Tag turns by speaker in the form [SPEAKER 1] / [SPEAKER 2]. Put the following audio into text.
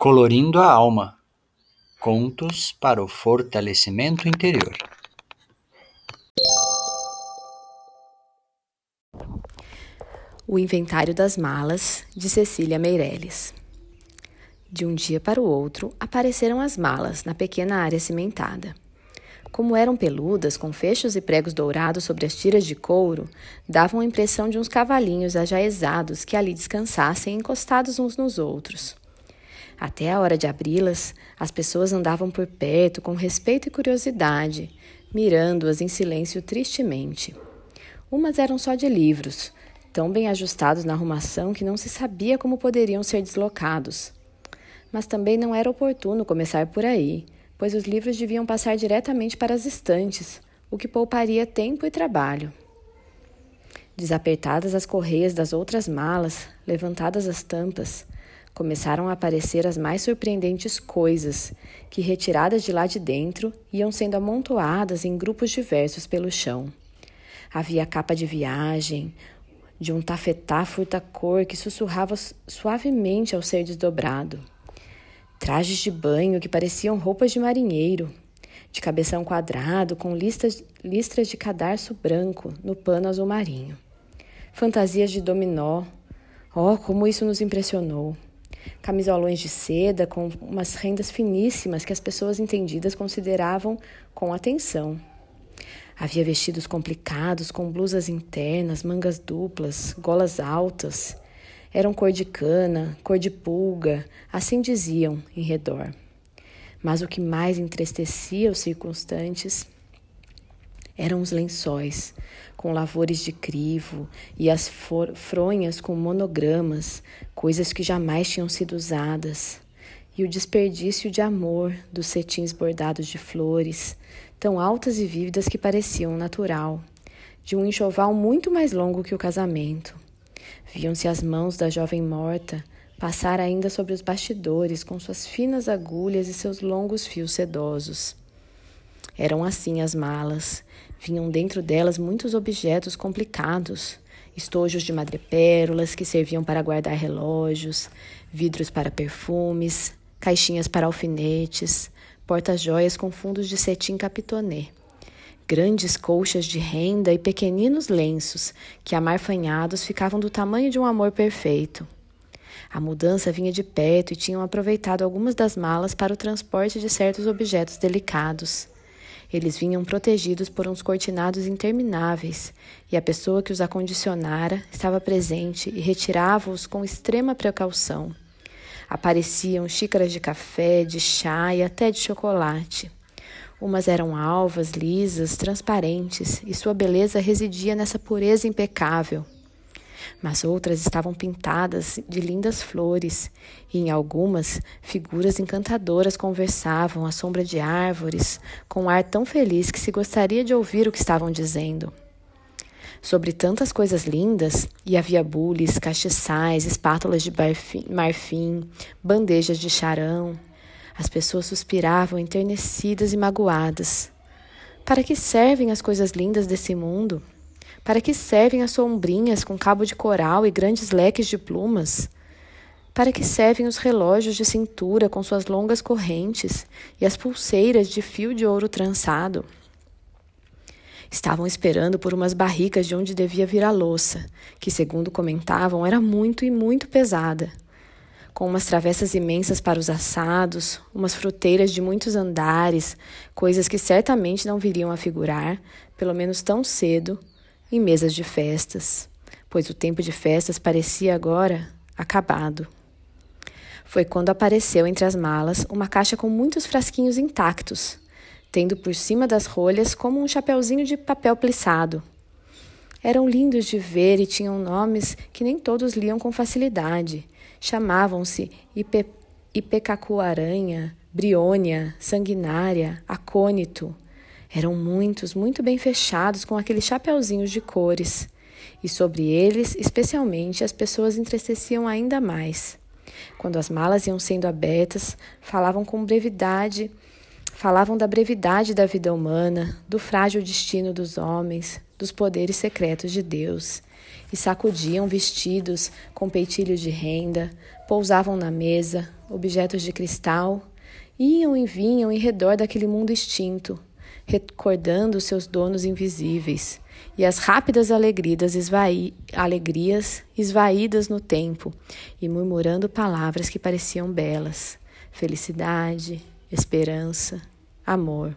[SPEAKER 1] Colorindo a Alma Contos para o Fortalecimento Interior.
[SPEAKER 2] O Inventário das Malas, de Cecília Meirelles. De um dia para o outro, apareceram as malas na pequena área cimentada. Como eram peludas, com fechos e pregos dourados sobre as tiras de couro, davam a impressão de uns cavalinhos ajaezados que ali descansassem encostados uns nos outros. Até a hora de abri-las, as pessoas andavam por perto com respeito e curiosidade, mirando-as em silêncio tristemente. Umas eram só de livros, tão bem ajustados na arrumação que não se sabia como poderiam ser deslocados. Mas também não era oportuno começar por aí, pois os livros deviam passar diretamente para as estantes, o que pouparia tempo e trabalho. Desapertadas as correias das outras malas, levantadas as tampas, começaram a aparecer as mais surpreendentes coisas, que, retiradas de lá de dentro, iam sendo amontoadas em grupos diversos pelo chão. Havia capa de viagem, de um tafetá furta-cor que sussurrava suavemente ao ser desdobrado. Trajes de banho que pareciam roupas de marinheiro, de cabeção quadrado com listas, listras de cadarço branco no pano azul marinho. Fantasias de dominó. Oh, como isso nos impressionou! Camisolões de seda com umas rendas finíssimas que as pessoas entendidas consideravam com atenção. Havia vestidos complicados com blusas internas, mangas duplas, golas altas. Eram cor de cana, cor de pulga, assim diziam em redor. Mas o que mais entristecia os circunstantes eram os lençóis, com lavores de crivo e as fronhas com monogramas, coisas que jamais tinham sido usadas, e o desperdício de amor dos cetins bordados de flores, tão altas e vívidas que pareciam natural, de um enxoval muito mais longo que o casamento. Viam-se as mãos da jovem morta passar ainda sobre os bastidores com suas finas agulhas e seus longos fios sedosos. Eram assim as malas. Vinham dentro delas muitos objetos complicados, estojos de madrepérolas que serviam para guardar relógios, vidros para perfumes, caixinhas para alfinetes, porta-joias com fundos de cetim capitonê, grandes colchas de renda e pequeninos lenços que, amarfanhados, ficavam do tamanho de um amor perfeito. A mudança vinha de perto e tinham aproveitado algumas das malas para o transporte de certos objetos delicados. Eles vinham protegidos por uns cortinados intermináveis, e a pessoa que os acondicionara estava presente e retirava-os com extrema precaução. Apareciam xícaras de café, de chá e até de chocolate. Umas eram alvas, lisas, transparentes, e sua beleza residia nessa pureza impecável mas outras estavam pintadas de lindas flores, e em algumas figuras encantadoras conversavam à sombra de árvores, com um ar tão feliz que se gostaria de ouvir o que estavam dizendo. Sobre tantas coisas lindas, e havia bules, castiçais, espátulas de marfim, bandejas de charão. As pessoas suspiravam enternecidas e magoadas. Para que servem as coisas lindas desse mundo? Para que servem as sombrinhas com cabo de coral e grandes leques de plumas? Para que servem os relógios de cintura com suas longas correntes e as pulseiras de fio de ouro trançado? Estavam esperando por umas barricas de onde devia vir a louça, que, segundo comentavam, era muito e muito pesada. Com umas travessas imensas para os assados, umas fruteiras de muitos andares, coisas que certamente não viriam a figurar, pelo menos tão cedo, em mesas de festas, pois o tempo de festas parecia agora acabado. Foi quando apareceu entre as malas uma caixa com muitos frasquinhos intactos, tendo por cima das rolhas como um chapeuzinho de papel plissado. Eram lindos de ver e tinham nomes que nem todos liam com facilidade. Chamavam-se Ipe, Ipecacu-aranha, Briônia, Sanguinária, Acônito, eram muitos, muito bem fechados, com aqueles chapeuzinhos de cores. E sobre eles, especialmente, as pessoas entristeciam ainda mais. Quando as malas iam sendo abertas, falavam com brevidade, falavam da brevidade da vida humana, do frágil destino dos homens, dos poderes secretos de Deus. e sacudiam vestidos com peitilhos de renda, pousavam na mesa, objetos de cristal, iam e vinham em redor daquele mundo extinto, recordando seus donos invisíveis, e as rápidas alegrias, esvaí, alegrias esvaídas no tempo, e murmurando palavras que pareciam belas: felicidade, esperança, amor.